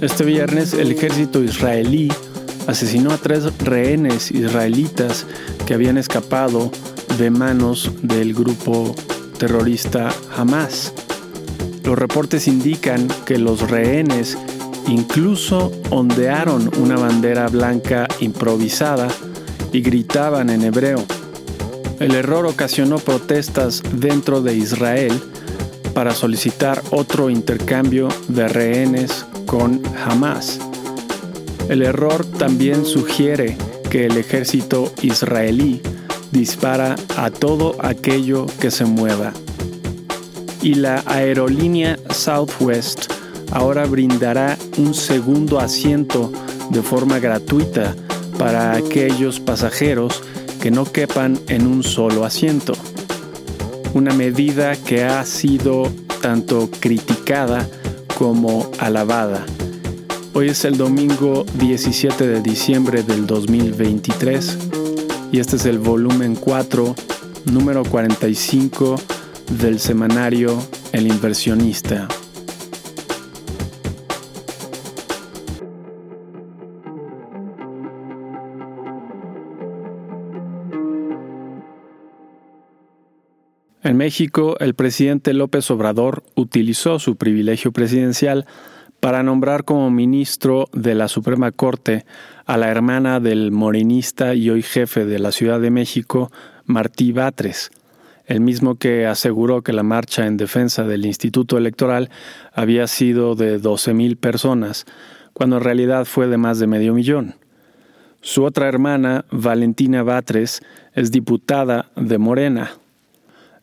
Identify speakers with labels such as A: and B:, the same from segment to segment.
A: Este viernes el ejército israelí asesinó a tres rehenes israelitas que habían escapado de manos del grupo terrorista Hamas. Los reportes indican que los rehenes incluso ondearon una bandera blanca improvisada y gritaban en hebreo. El error ocasionó protestas dentro de Israel para solicitar otro intercambio de rehenes con Hamas. El error también sugiere que el ejército israelí dispara a todo aquello que se mueva. Y la aerolínea Southwest ahora brindará un segundo asiento de forma gratuita para aquellos pasajeros que no quepan en un solo asiento. Una medida que ha sido tanto criticada como alabada. Hoy es el domingo 17 de diciembre del 2023 y este es el volumen 4, número 45 del semanario El inversionista. México, el presidente López Obrador utilizó su privilegio presidencial para nombrar como ministro de la Suprema Corte a la hermana del morenista y hoy jefe de la Ciudad de México, Martí Batres, el mismo que aseguró que la marcha en defensa del Instituto Electoral había sido de 12.000 personas, cuando en realidad fue de más de medio millón. Su otra hermana, Valentina Batres, es diputada de Morena,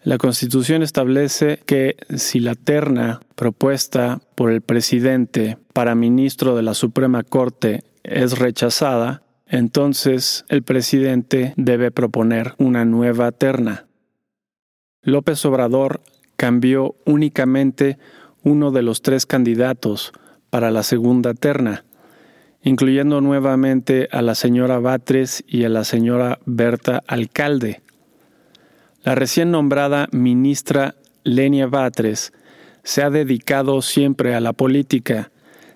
A: la Constitución establece que si la terna propuesta por el presidente para ministro de la Suprema Corte es rechazada, entonces el presidente debe proponer una nueva terna. López Obrador cambió únicamente uno de los tres candidatos para la segunda terna, incluyendo nuevamente a la señora Batres y a la señora Berta Alcalde. La recién nombrada ministra Lenia Batres se ha dedicado siempre a la política,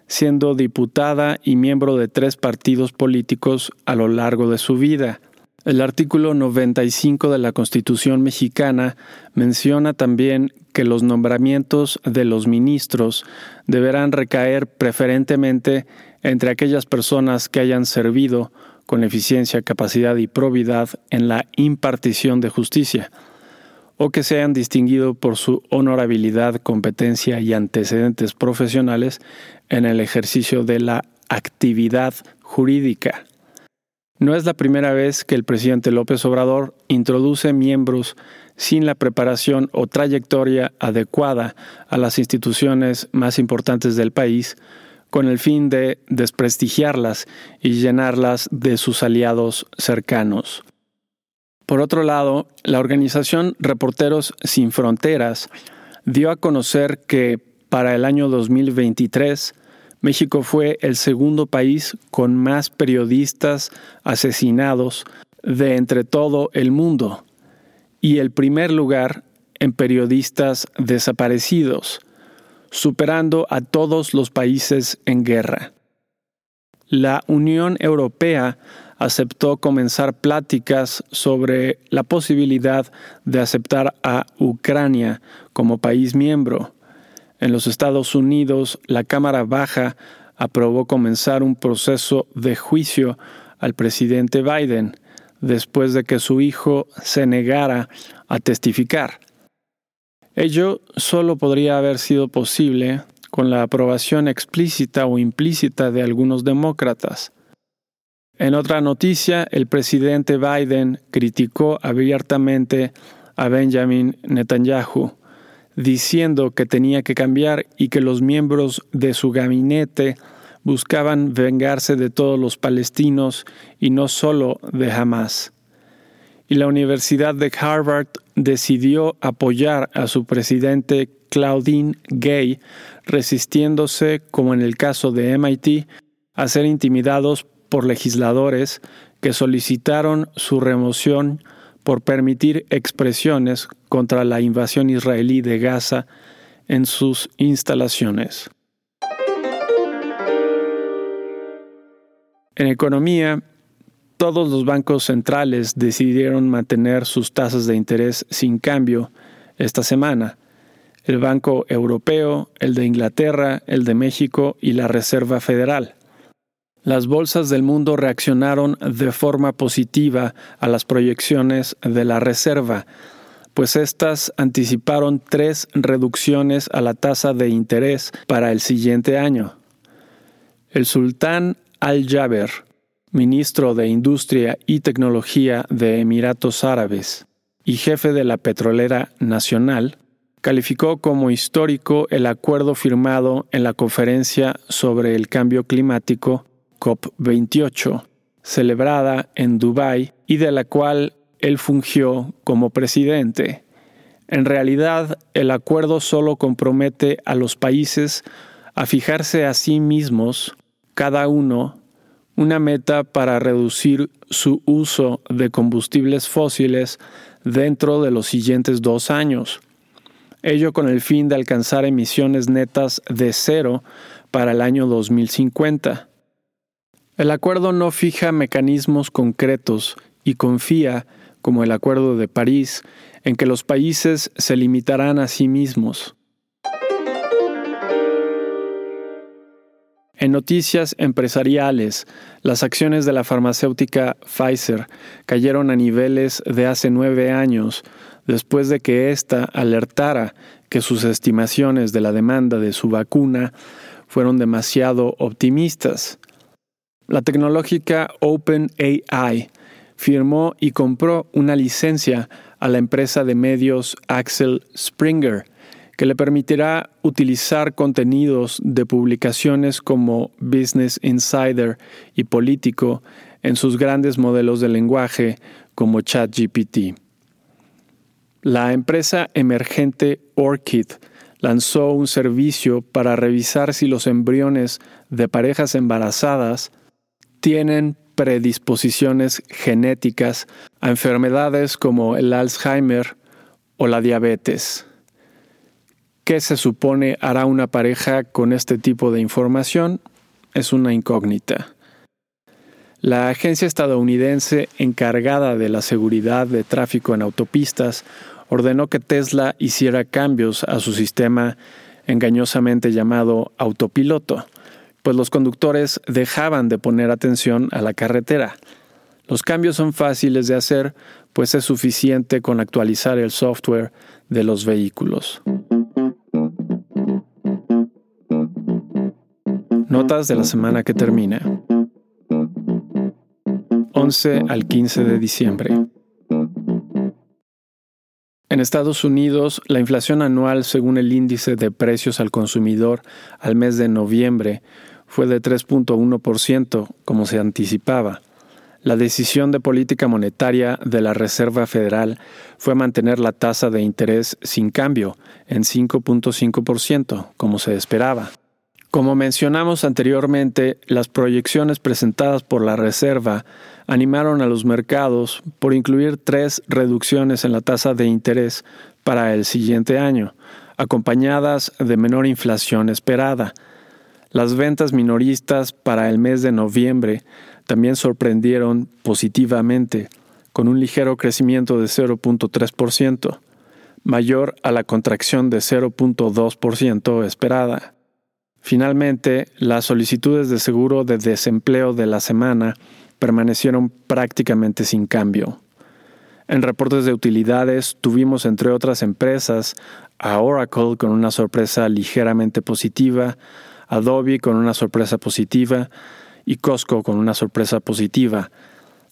A: siendo diputada y miembro de tres partidos políticos a lo largo de su vida. El artículo 95 de la Constitución mexicana menciona también que los nombramientos de los ministros deberán recaer preferentemente entre aquellas personas que hayan servido con eficiencia, capacidad y probidad en la impartición de justicia, o que sean distinguido por su honorabilidad, competencia y antecedentes profesionales en el ejercicio de la actividad jurídica. No es la primera vez que el presidente López Obrador introduce miembros sin la preparación o trayectoria adecuada a las instituciones más importantes del país, con el fin de desprestigiarlas y llenarlas de sus aliados cercanos. Por otro lado, la organización Reporteros Sin Fronteras dio a conocer que para el año 2023 México fue el segundo país con más periodistas asesinados de entre todo el mundo y el primer lugar en periodistas desaparecidos, superando a todos los países en guerra. La Unión Europea aceptó comenzar pláticas sobre la posibilidad de aceptar a Ucrania como país miembro. En los Estados Unidos, la Cámara Baja aprobó comenzar un proceso de juicio al presidente Biden después de que su hijo se negara a testificar. Ello solo podría haber sido posible con la aprobación explícita o implícita de algunos demócratas. En otra noticia, el presidente Biden criticó abiertamente a Benjamin Netanyahu, diciendo que tenía que cambiar y que los miembros de su gabinete buscaban vengarse de todos los palestinos y no solo de Hamas y la Universidad de Harvard decidió apoyar a su presidente Claudine Gay, resistiéndose, como en el caso de MIT, a ser intimidados por legisladores que solicitaron su remoción por permitir expresiones contra la invasión israelí de Gaza en sus instalaciones. En economía, todos los bancos centrales decidieron mantener sus tasas de interés sin cambio esta semana. El Banco Europeo, el de Inglaterra, el de México y la Reserva Federal. Las bolsas del mundo reaccionaron de forma positiva a las proyecciones de la Reserva, pues éstas anticiparon tres reducciones a la tasa de interés para el siguiente año. El sultán Al-Jaber, ministro de Industria y Tecnología de Emiratos Árabes y jefe de la Petrolera Nacional, calificó como histórico el acuerdo firmado en la Conferencia sobre el Cambio Climático COP28, celebrada en Dubái y de la cual él fungió como presidente. En realidad, el acuerdo solo compromete a los países a fijarse a sí mismos, cada uno, una meta para reducir su uso de combustibles fósiles dentro de los siguientes dos años. Ello con el fin de alcanzar emisiones netas de cero para el año 2050. El acuerdo no fija mecanismos concretos y confía, como el Acuerdo de París, en que los países se limitarán a sí mismos. En noticias empresariales, las acciones de la farmacéutica Pfizer cayeron a niveles de hace nueve años, después de que ésta alertara que sus estimaciones de la demanda de su vacuna fueron demasiado optimistas. La tecnológica OpenAI firmó y compró una licencia a la empresa de medios Axel Springer, que le permitirá utilizar contenidos de publicaciones como Business Insider y Político en sus grandes modelos de lenguaje como ChatGPT. La empresa emergente Orchid lanzó un servicio para revisar si los embriones de parejas embarazadas tienen predisposiciones genéticas a enfermedades como el Alzheimer o la diabetes. ¿Qué se supone hará una pareja con este tipo de información? Es una incógnita. La agencia estadounidense encargada de la seguridad de tráfico en autopistas ordenó que Tesla hiciera cambios a su sistema engañosamente llamado autopiloto, pues los conductores dejaban de poner atención a la carretera. Los cambios son fáciles de hacer, pues es suficiente con actualizar el software de los vehículos. Notas de la semana que termina. 11 al 15 de diciembre. En Estados Unidos, la inflación anual según el índice de precios al consumidor al mes de noviembre fue de 3.1%, como se anticipaba. La decisión de política monetaria de la Reserva Federal fue mantener la tasa de interés sin cambio en 5.5%, como se esperaba. Como mencionamos anteriormente, las proyecciones presentadas por la Reserva animaron a los mercados por incluir tres reducciones en la tasa de interés para el siguiente año, acompañadas de menor inflación esperada. Las ventas minoristas para el mes de noviembre también sorprendieron positivamente, con un ligero crecimiento de 0.3%, mayor a la contracción de 0.2% esperada. Finalmente, las solicitudes de seguro de desempleo de la semana permanecieron prácticamente sin cambio. En reportes de utilidades tuvimos, entre otras empresas, a Oracle con una sorpresa ligeramente positiva, Adobe con una sorpresa positiva y Costco con una sorpresa positiva.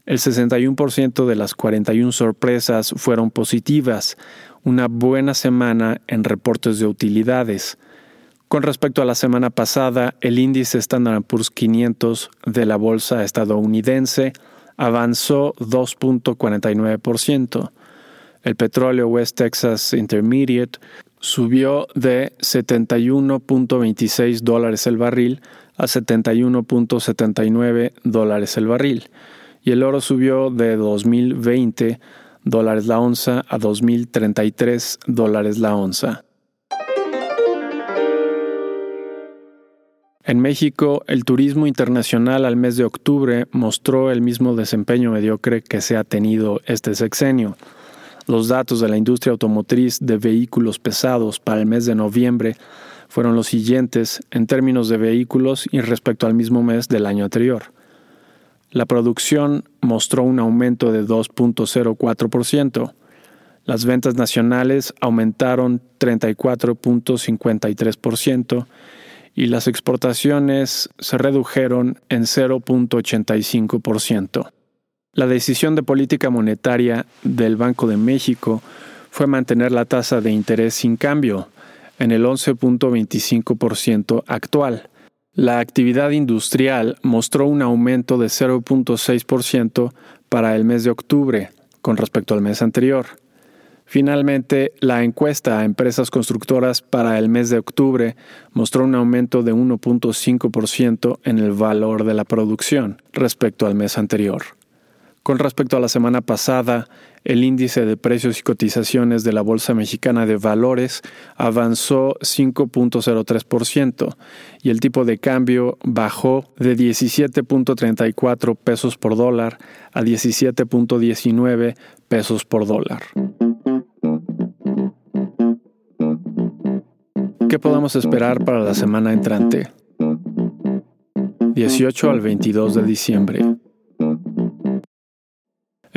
A: El 61% de las 41 sorpresas fueron positivas, una buena semana en reportes de utilidades. Con respecto a la semana pasada, el índice Standard Poor's 500 de la bolsa estadounidense avanzó 2.49%. El petróleo West Texas Intermediate subió de 71.26 dólares el barril a 71.79 dólares el barril y el oro subió de 2.020 dólares la onza a 2.033 dólares la onza. En México, el turismo internacional al mes de octubre mostró el mismo desempeño mediocre que se ha tenido este sexenio. Los datos de la industria automotriz de vehículos pesados para el mes de noviembre fueron los siguientes en términos de vehículos y respecto al mismo mes del año anterior. La producción mostró un aumento de 2.04%. Las ventas nacionales aumentaron 34.53% y las exportaciones se redujeron en 0.85%. La decisión de política monetaria del Banco de México fue mantener la tasa de interés sin cambio en el 11.25% actual. La actividad industrial mostró un aumento de 0.6% para el mes de octubre con respecto al mes anterior. Finalmente, la encuesta a empresas constructoras para el mes de octubre mostró un aumento de 1.5% en el valor de la producción respecto al mes anterior. Con respecto a la semana pasada, el índice de precios y cotizaciones de la Bolsa Mexicana de Valores avanzó 5.03% y el tipo de cambio bajó de 17.34 pesos por dólar a 17.19 pesos por dólar. ¿Qué podemos esperar para la semana entrante? 18 al 22 de diciembre.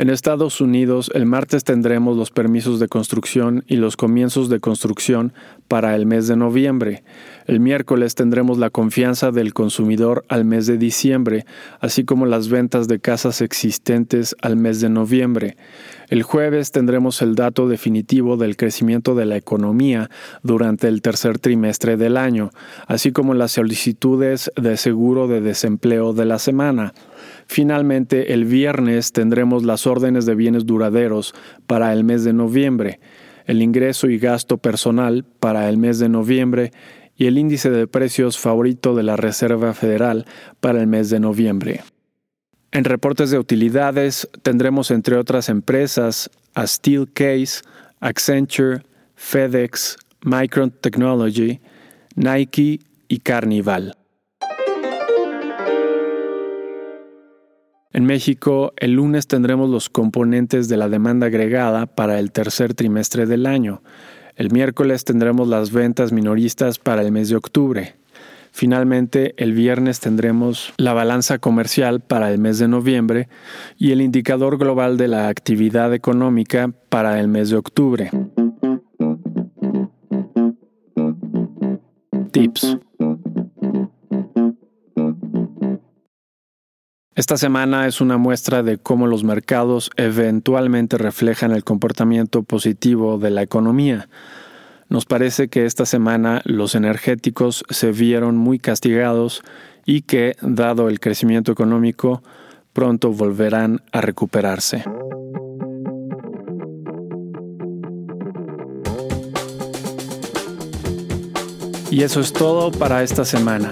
A: En Estados Unidos, el martes tendremos los permisos de construcción y los comienzos de construcción para el mes de noviembre. El miércoles tendremos la confianza del consumidor al mes de diciembre, así como las ventas de casas existentes al mes de noviembre. El jueves tendremos el dato definitivo del crecimiento de la economía durante el tercer trimestre del año, así como las solicitudes de seguro de desempleo de la semana. Finalmente, el viernes tendremos las órdenes de bienes duraderos para el mes de noviembre, el ingreso y gasto personal para el mes de noviembre y el índice de precios favorito de la Reserva Federal para el mes de noviembre. En reportes de utilidades tendremos entre otras empresas a Steelcase, Accenture, FedEx, Micron Technology, Nike y Carnival. En México, el lunes tendremos los componentes de la demanda agregada para el tercer trimestre del año. El miércoles tendremos las ventas minoristas para el mes de octubre. Finalmente, el viernes tendremos la balanza comercial para el mes de noviembre y el indicador global de la actividad económica para el mes de octubre. Tips. Esta semana es una muestra de cómo los mercados eventualmente reflejan el comportamiento positivo de la economía. Nos parece que esta semana los energéticos se vieron muy castigados y que, dado el crecimiento económico, pronto volverán a recuperarse. Y eso es todo para esta semana.